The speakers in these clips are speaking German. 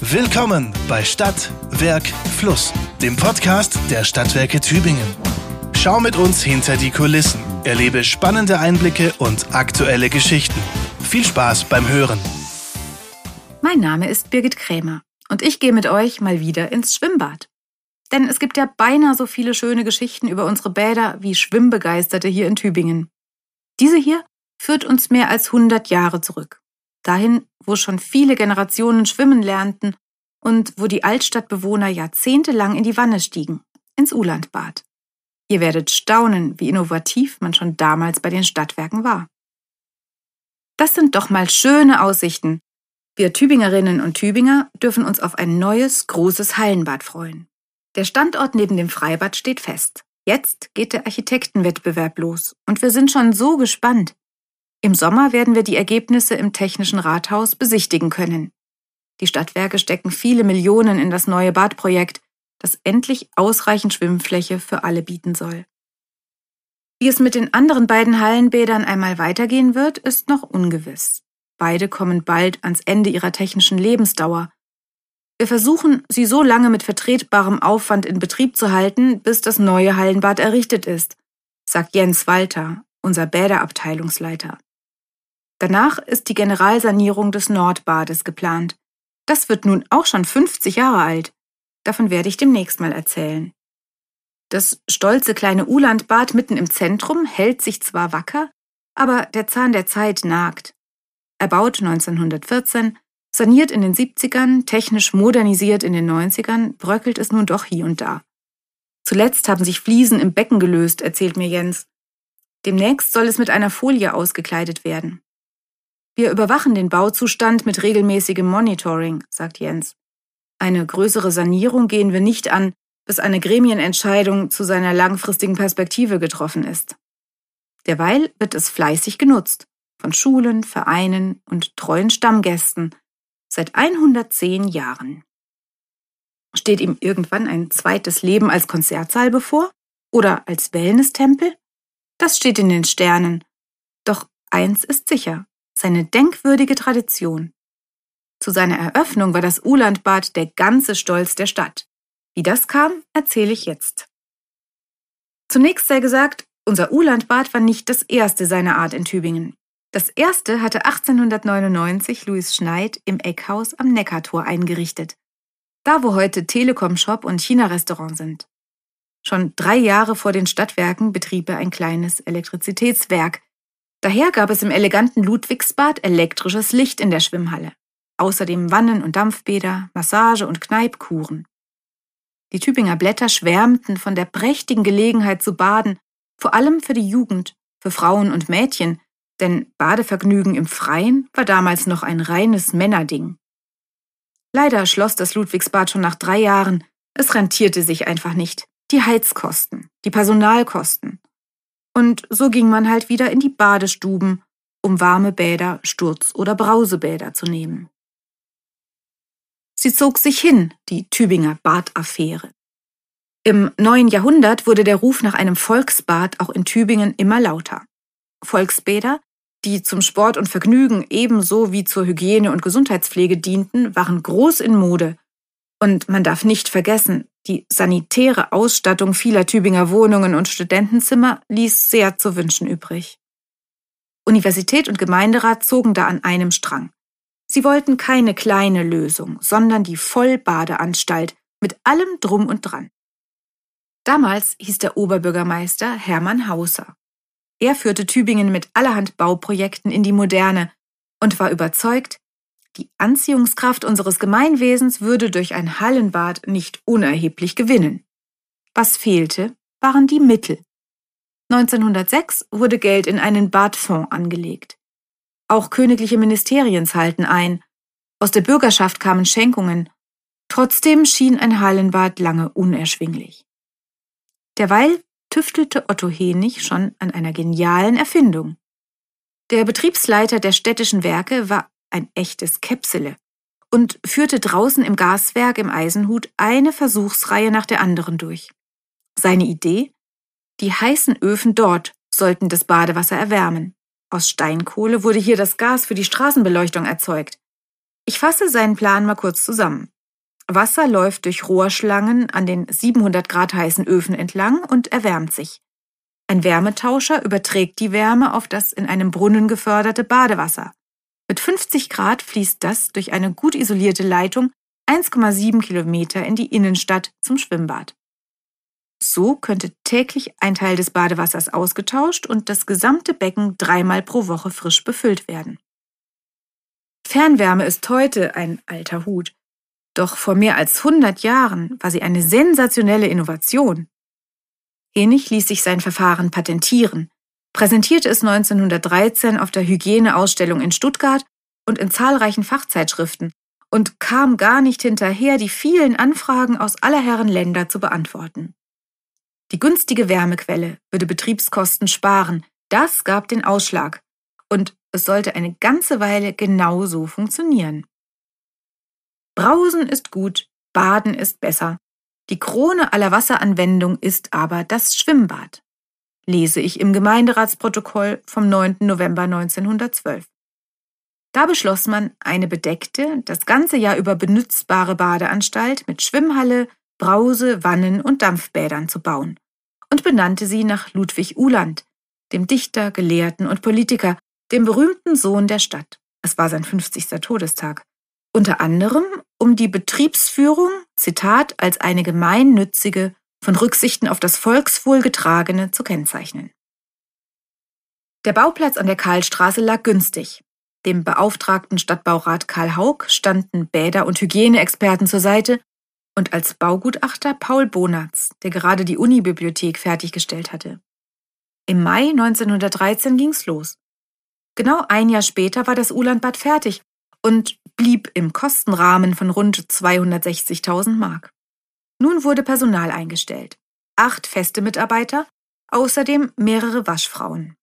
Willkommen bei Stadt, Werk, Fluss, dem Podcast der Stadtwerke Tübingen. Schau mit uns hinter die Kulissen, erlebe spannende Einblicke und aktuelle Geschichten. Viel Spaß beim Hören. Mein Name ist Birgit Krämer und ich gehe mit euch mal wieder ins Schwimmbad. Denn es gibt ja beinahe so viele schöne Geschichten über unsere Bäder wie Schwimmbegeisterte hier in Tübingen. Diese hier führt uns mehr als 100 Jahre zurück. Dahin, wo schon viele Generationen schwimmen lernten und wo die Altstadtbewohner jahrzehntelang in die Wanne stiegen, ins Ulandbad. Ihr werdet staunen, wie innovativ man schon damals bei den Stadtwerken war. Das sind doch mal schöne Aussichten. Wir Tübingerinnen und Tübinger dürfen uns auf ein neues, großes Hallenbad freuen. Der Standort neben dem Freibad steht fest. Jetzt geht der Architektenwettbewerb los und wir sind schon so gespannt. Im Sommer werden wir die Ergebnisse im Technischen Rathaus besichtigen können. Die Stadtwerke stecken viele Millionen in das neue Badprojekt, das endlich ausreichend Schwimmfläche für alle bieten soll. Wie es mit den anderen beiden Hallenbädern einmal weitergehen wird, ist noch ungewiss. Beide kommen bald ans Ende ihrer technischen Lebensdauer. Wir versuchen, sie so lange mit vertretbarem Aufwand in Betrieb zu halten, bis das neue Hallenbad errichtet ist, sagt Jens Walter, unser Bäderabteilungsleiter. Danach ist die Generalsanierung des Nordbades geplant. Das wird nun auch schon 50 Jahre alt. Davon werde ich demnächst mal erzählen. Das stolze kleine Ulandbad mitten im Zentrum hält sich zwar wacker, aber der Zahn der Zeit nagt. Erbaut 1914, saniert in den 70ern, technisch modernisiert in den 90ern, bröckelt es nun doch hier und da. Zuletzt haben sich Fliesen im Becken gelöst, erzählt mir Jens. Demnächst soll es mit einer Folie ausgekleidet werden. Wir überwachen den Bauzustand mit regelmäßigem Monitoring, sagt Jens. Eine größere Sanierung gehen wir nicht an, bis eine Gremienentscheidung zu seiner langfristigen Perspektive getroffen ist. Derweil wird es fleißig genutzt von Schulen, Vereinen und treuen Stammgästen seit 110 Jahren. Steht ihm irgendwann ein zweites Leben als Konzertsaal bevor oder als Wellness-Tempel? Das steht in den Sternen. Doch eins ist sicher, seine denkwürdige Tradition. Zu seiner Eröffnung war das Ulandbad der ganze Stolz der Stadt. Wie das kam, erzähle ich jetzt. Zunächst sei gesagt, unser Ulandbad war nicht das erste seiner Art in Tübingen. Das erste hatte 1899 Louis Schneid im Eckhaus am Neckartor eingerichtet. Da, wo heute Telekom Shop und China-Restaurant sind. Schon drei Jahre vor den Stadtwerken betrieb er ein kleines Elektrizitätswerk, Daher gab es im eleganten Ludwigsbad elektrisches Licht in der Schwimmhalle. Außerdem Wannen- und Dampfbäder, Massage- und Kneipkuren. Die Tübinger Blätter schwärmten von der prächtigen Gelegenheit zu baden, vor allem für die Jugend, für Frauen und Mädchen, denn Badevergnügen im Freien war damals noch ein reines Männerding. Leider schloss das Ludwigsbad schon nach drei Jahren. Es rentierte sich einfach nicht. Die Heizkosten, die Personalkosten, und so ging man halt wieder in die Badestuben, um warme Bäder, Sturz- oder Brausebäder zu nehmen. Sie zog sich hin, die Tübinger Badaffäre. Im neuen Jahrhundert wurde der Ruf nach einem Volksbad auch in Tübingen immer lauter. Volksbäder, die zum Sport und Vergnügen ebenso wie zur Hygiene und Gesundheitspflege dienten, waren groß in Mode. Und man darf nicht vergessen, die sanitäre Ausstattung vieler Tübinger Wohnungen und Studentenzimmer ließ sehr zu wünschen übrig. Universität und Gemeinderat zogen da an einem Strang. Sie wollten keine kleine Lösung, sondern die Vollbadeanstalt mit allem drum und dran. Damals hieß der Oberbürgermeister Hermann Hauser. Er führte Tübingen mit allerhand Bauprojekten in die Moderne und war überzeugt, die Anziehungskraft unseres Gemeinwesens würde durch ein Hallenbad nicht unerheblich gewinnen. Was fehlte, waren die Mittel. 1906 wurde Geld in einen Badfonds angelegt. Auch königliche Ministerien zahlten ein. Aus der Bürgerschaft kamen Schenkungen. Trotzdem schien ein Hallenbad lange unerschwinglich. Derweil tüftelte Otto Henig schon an einer genialen Erfindung. Der Betriebsleiter der städtischen Werke war ein echtes Käpsele, und führte draußen im Gaswerk im Eisenhut eine Versuchsreihe nach der anderen durch. Seine Idee? Die heißen Öfen dort sollten das Badewasser erwärmen. Aus Steinkohle wurde hier das Gas für die Straßenbeleuchtung erzeugt. Ich fasse seinen Plan mal kurz zusammen. Wasser läuft durch Rohrschlangen an den 700 Grad heißen Öfen entlang und erwärmt sich. Ein Wärmetauscher überträgt die Wärme auf das in einem Brunnen geförderte Badewasser. Mit 50 Grad fließt das durch eine gut isolierte Leitung 1,7 Kilometer in die Innenstadt zum Schwimmbad. So könnte täglich ein Teil des Badewassers ausgetauscht und das gesamte Becken dreimal pro Woche frisch befüllt werden. Fernwärme ist heute ein alter Hut. Doch vor mehr als 100 Jahren war sie eine sensationelle Innovation. Ähnlich ließ sich sein Verfahren patentieren, präsentierte es 1913 auf der Hygieneausstellung in Stuttgart und in zahlreichen Fachzeitschriften und kam gar nicht hinterher, die vielen Anfragen aus aller Herren Länder zu beantworten. Die günstige Wärmequelle würde Betriebskosten sparen, das gab den Ausschlag. Und es sollte eine ganze Weile genau so funktionieren. Brausen ist gut, Baden ist besser. Die Krone aller Wasseranwendung ist aber das Schwimmbad. Lese ich im Gemeinderatsprotokoll vom 9. November 1912. Da beschloss man, eine bedeckte, das ganze Jahr über benutzbare Badeanstalt mit Schwimmhalle, Brause, Wannen und Dampfbädern zu bauen und benannte sie nach Ludwig Uhland, dem Dichter, Gelehrten und Politiker, dem berühmten Sohn der Stadt. Es war sein 50. Todestag. Unter anderem, um die Betriebsführung, Zitat, als eine gemeinnützige, von Rücksichten auf das Volkswohl getragene zu kennzeichnen. Der Bauplatz an der Karlstraße lag günstig. Dem beauftragten Stadtbaurat Karl Haug standen Bäder- und Hygieneexperten zur Seite und als Baugutachter Paul Bonatz, der gerade die Unibibliothek fertiggestellt hatte. Im Mai 1913 ging's los. Genau ein Jahr später war das Ulandbad fertig und blieb im Kostenrahmen von rund 260.000 Mark. Nun wurde Personal eingestellt. Acht feste Mitarbeiter, außerdem mehrere Waschfrauen.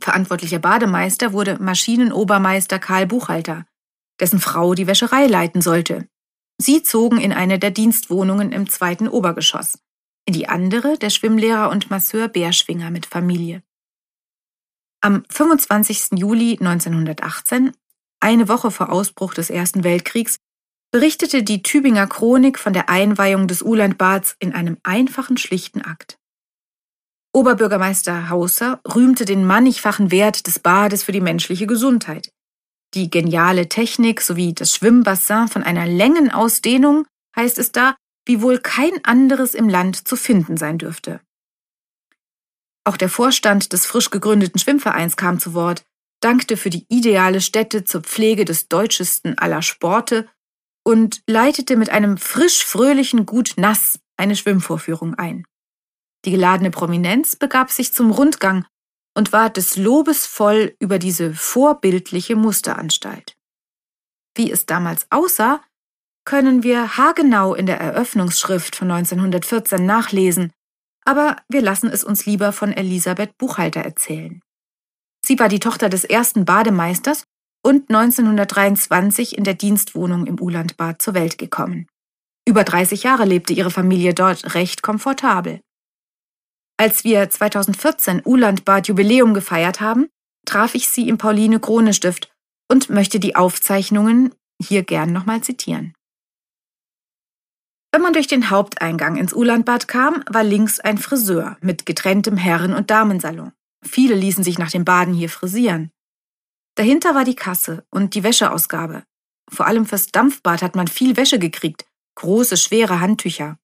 Verantwortlicher Bademeister wurde Maschinenobermeister Karl Buchhalter, dessen Frau die Wäscherei leiten sollte. Sie zogen in eine der Dienstwohnungen im zweiten Obergeschoss, in die andere der Schwimmlehrer und Masseur Bärschwinger mit Familie. Am 25. Juli 1918, eine Woche vor Ausbruch des Ersten Weltkriegs, berichtete die Tübinger Chronik von der Einweihung des Ulandbads in einem einfachen, schlichten Akt. Oberbürgermeister Hauser rühmte den mannigfachen Wert des Bades für die menschliche Gesundheit. Die geniale Technik sowie das Schwimmbassin von einer Längenausdehnung, heißt es da, wie wohl kein anderes im Land zu finden sein dürfte. Auch der Vorstand des frisch gegründeten Schwimmvereins kam zu Wort, dankte für die ideale Stätte zur Pflege des deutschesten aller Sporte und leitete mit einem frisch fröhlichen Gut nass eine Schwimmvorführung ein. Die geladene Prominenz begab sich zum Rundgang und war des Lobes voll über diese vorbildliche Musteranstalt. Wie es damals aussah, können wir haargenau in der Eröffnungsschrift von 1914 nachlesen, aber wir lassen es uns lieber von Elisabeth Buchhalter erzählen. Sie war die Tochter des ersten Bademeisters und 1923 in der Dienstwohnung im Ulandbad zur Welt gekommen. Über 30 Jahre lebte ihre Familie dort recht komfortabel. Als wir 2014 Ulandbad Jubiläum gefeiert haben, traf ich sie im Pauline Krone Stift und möchte die Aufzeichnungen hier gern nochmal zitieren. Wenn man durch den Haupteingang ins Ulandbad kam, war links ein Friseur mit getrenntem Herren- und Damensalon. Viele ließen sich nach dem Baden hier frisieren. Dahinter war die Kasse und die Wäscheausgabe. Vor allem fürs Dampfbad hat man viel Wäsche gekriegt, große, schwere Handtücher.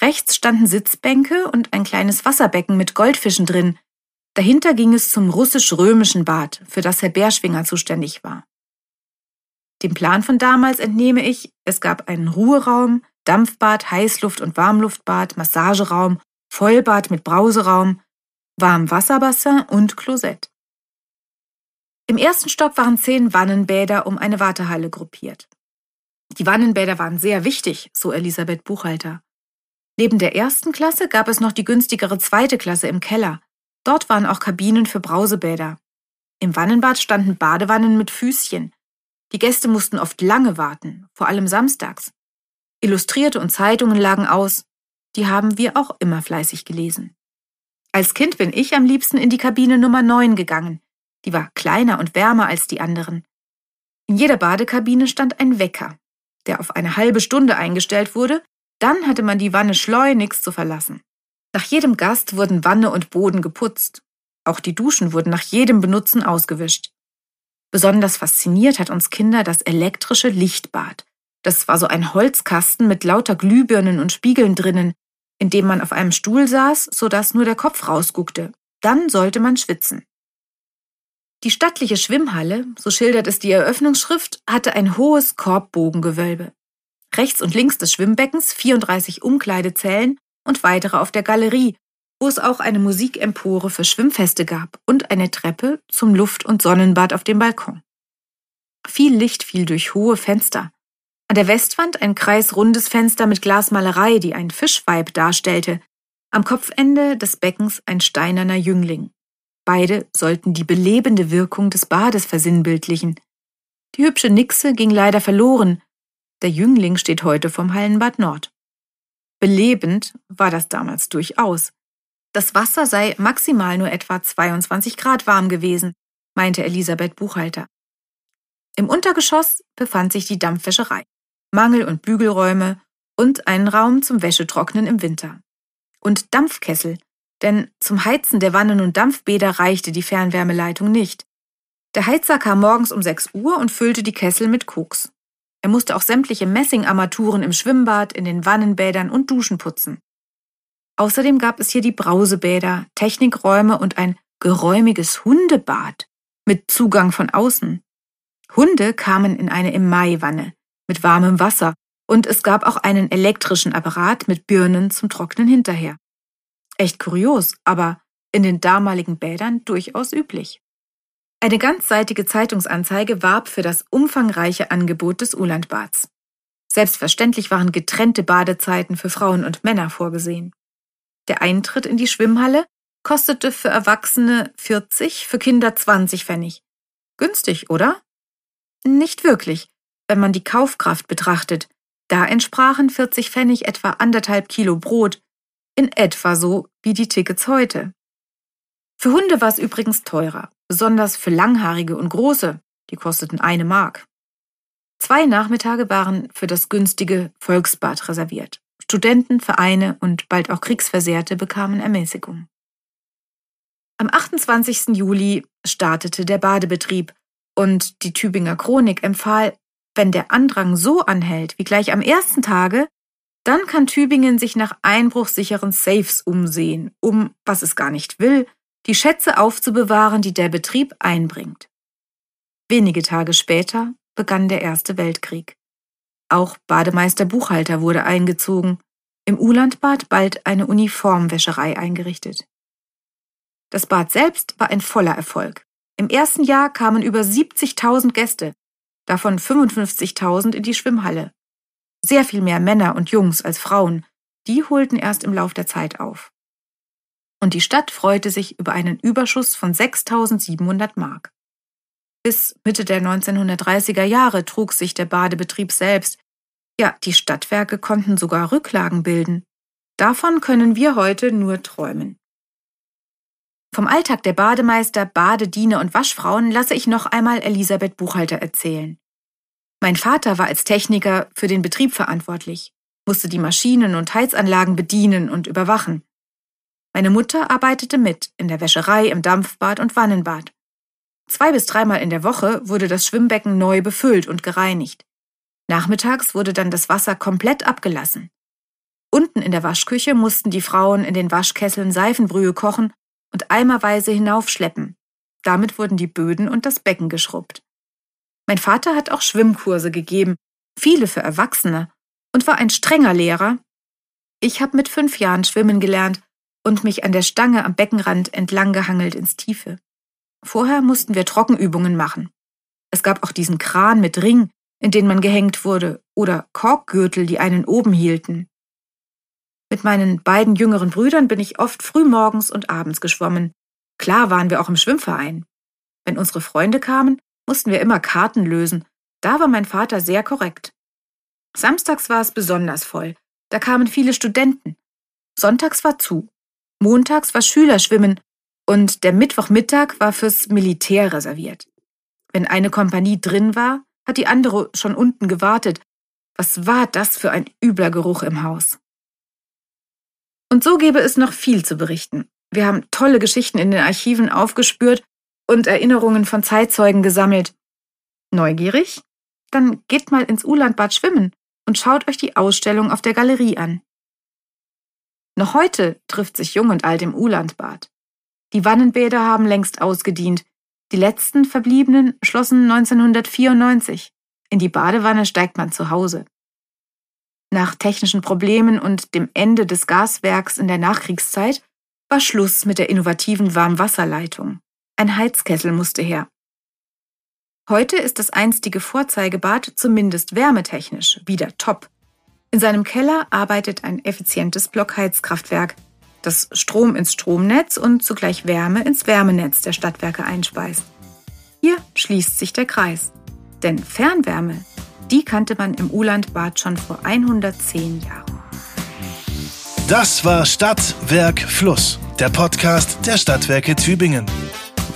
Rechts standen Sitzbänke und ein kleines Wasserbecken mit Goldfischen drin. Dahinter ging es zum russisch-römischen Bad, für das Herr Bärschwinger zuständig war. Dem Plan von damals entnehme ich, es gab einen Ruheraum, Dampfbad, Heißluft- und Warmluftbad, Massageraum, Vollbad mit Brauseraum, Warmwasserbassin und Klosett. Im ersten Stock waren zehn Wannenbäder um eine Wartehalle gruppiert. Die Wannenbäder waren sehr wichtig, so Elisabeth Buchhalter. Neben der ersten Klasse gab es noch die günstigere zweite Klasse im Keller. Dort waren auch Kabinen für Brausebäder. Im Wannenbad standen Badewannen mit Füßchen. Die Gäste mussten oft lange warten, vor allem samstags. Illustrierte und Zeitungen lagen aus. Die haben wir auch immer fleißig gelesen. Als Kind bin ich am liebsten in die Kabine Nummer 9 gegangen. Die war kleiner und wärmer als die anderen. In jeder Badekabine stand ein Wecker, der auf eine halbe Stunde eingestellt wurde, dann hatte man die Wanne schleunigst zu verlassen. Nach jedem Gast wurden Wanne und Boden geputzt. Auch die Duschen wurden nach jedem Benutzen ausgewischt. Besonders fasziniert hat uns Kinder das elektrische Lichtbad. Das war so ein Holzkasten mit lauter Glühbirnen und Spiegeln drinnen, in dem man auf einem Stuhl saß, sodass nur der Kopf rausguckte. Dann sollte man schwitzen. Die stattliche Schwimmhalle, so schildert es die Eröffnungsschrift, hatte ein hohes Korbbogengewölbe. Rechts und links des Schwimmbeckens 34 Umkleidezellen und weitere auf der Galerie, wo es auch eine Musikempore für Schwimmfeste gab und eine Treppe zum Luft- und Sonnenbad auf dem Balkon. Viel Licht fiel durch hohe Fenster. An der Westwand ein kreisrundes Fenster mit Glasmalerei, die ein Fischweib darstellte. Am Kopfende des Beckens ein steinerner Jüngling. Beide sollten die belebende Wirkung des Bades versinnbildlichen. Die hübsche Nixe ging leider verloren. Der Jüngling steht heute vom Hallenbad Nord. Belebend war das damals durchaus. Das Wasser sei maximal nur etwa 22 Grad warm gewesen, meinte Elisabeth Buchhalter. Im Untergeschoss befand sich die Dampfwäscherei, Mangel- und Bügelräume und einen Raum zum Wäschetrocknen im Winter. Und Dampfkessel, denn zum Heizen der Wannen und Dampfbäder reichte die Fernwärmeleitung nicht. Der Heizer kam morgens um 6 Uhr und füllte die Kessel mit Koks. Er musste auch sämtliche Messingarmaturen im Schwimmbad, in den Wannenbädern und Duschen putzen. Außerdem gab es hier die Brausebäder, Technikräume und ein geräumiges Hundebad mit Zugang von außen. Hunde kamen in eine Emai-Wanne mit warmem Wasser und es gab auch einen elektrischen Apparat mit Birnen zum Trocknen hinterher. Echt kurios, aber in den damaligen Bädern durchaus üblich. Eine ganzseitige Zeitungsanzeige warb für das umfangreiche Angebot des Ulandbads. Selbstverständlich waren getrennte Badezeiten für Frauen und Männer vorgesehen. Der Eintritt in die Schwimmhalle kostete für Erwachsene 40, für Kinder 20 Pfennig. Günstig, oder? Nicht wirklich, wenn man die Kaufkraft betrachtet. Da entsprachen 40 Pfennig etwa anderthalb Kilo Brot, in etwa so wie die Tickets heute. Für Hunde war es übrigens teurer, besonders für langhaarige und große, die kosteten eine Mark. Zwei Nachmittage waren für das günstige Volksbad reserviert. Studenten, Vereine und bald auch Kriegsversehrte bekamen Ermäßigung. Am 28. Juli startete der Badebetrieb und die Tübinger Chronik empfahl, wenn der Andrang so anhält wie gleich am ersten Tage, dann kann Tübingen sich nach einbruchsicheren Safes umsehen, um, was es gar nicht will, die Schätze aufzubewahren, die der Betrieb einbringt. Wenige Tage später begann der Erste Weltkrieg. Auch Bademeister Buchhalter wurde eingezogen, im Ulandbad bald eine Uniformwäscherei eingerichtet. Das Bad selbst war ein voller Erfolg. Im ersten Jahr kamen über 70.000 Gäste, davon 55.000 in die Schwimmhalle. Sehr viel mehr Männer und Jungs als Frauen, die holten erst im Lauf der Zeit auf. Und die Stadt freute sich über einen Überschuss von 6.700 Mark. Bis Mitte der 1930er Jahre trug sich der Badebetrieb selbst. Ja, die Stadtwerke konnten sogar Rücklagen bilden. Davon können wir heute nur träumen. Vom Alltag der Bademeister, Badediener und Waschfrauen lasse ich noch einmal Elisabeth Buchhalter erzählen. Mein Vater war als Techniker für den Betrieb verantwortlich, musste die Maschinen und Heizanlagen bedienen und überwachen. Meine Mutter arbeitete mit in der Wäscherei, im Dampfbad und Wannenbad. Zwei bis dreimal in der Woche wurde das Schwimmbecken neu befüllt und gereinigt. Nachmittags wurde dann das Wasser komplett abgelassen. Unten in der Waschküche mussten die Frauen in den Waschkesseln Seifenbrühe kochen und eimerweise hinaufschleppen. Damit wurden die Böden und das Becken geschrubbt. Mein Vater hat auch Schwimmkurse gegeben, viele für Erwachsene, und war ein strenger Lehrer. Ich habe mit fünf Jahren schwimmen gelernt und mich an der Stange am Beckenrand entlang gehangelt ins Tiefe. Vorher mussten wir Trockenübungen machen. Es gab auch diesen Kran mit Ring, in den man gehängt wurde, oder Korkgürtel, die einen oben hielten. Mit meinen beiden jüngeren Brüdern bin ich oft frühmorgens und abends geschwommen. Klar waren wir auch im Schwimmverein. Wenn unsere Freunde kamen, mussten wir immer Karten lösen. Da war mein Vater sehr korrekt. Samstags war es besonders voll. Da kamen viele Studenten. Sonntags war zu. Montags war Schülerschwimmen und der Mittwochmittag war fürs Militär reserviert. Wenn eine Kompanie drin war, hat die andere schon unten gewartet. Was war das für ein übler Geruch im Haus? Und so gäbe es noch viel zu berichten. Wir haben tolle Geschichten in den Archiven aufgespürt und Erinnerungen von Zeitzeugen gesammelt. Neugierig? Dann geht mal ins Ulandbad schwimmen und schaut euch die Ausstellung auf der Galerie an. Noch heute trifft sich Jung und Alt im Ulandbad. Die Wannenbäder haben längst ausgedient. Die letzten Verbliebenen schlossen 1994. In die Badewanne steigt man zu Hause. Nach technischen Problemen und dem Ende des Gaswerks in der Nachkriegszeit war Schluss mit der innovativen Warmwasserleitung. Ein Heizkessel musste her. Heute ist das einstige Vorzeigebad zumindest wärmetechnisch wieder top. In seinem Keller arbeitet ein effizientes Blockheizkraftwerk, das Strom ins Stromnetz und zugleich Wärme ins Wärmenetz der Stadtwerke einspeist. Hier schließt sich der Kreis. Denn Fernwärme, die kannte man im Ulandbad schon vor 110 Jahren. Das war Stadt, Werk, Fluss, der Podcast der Stadtwerke Tübingen.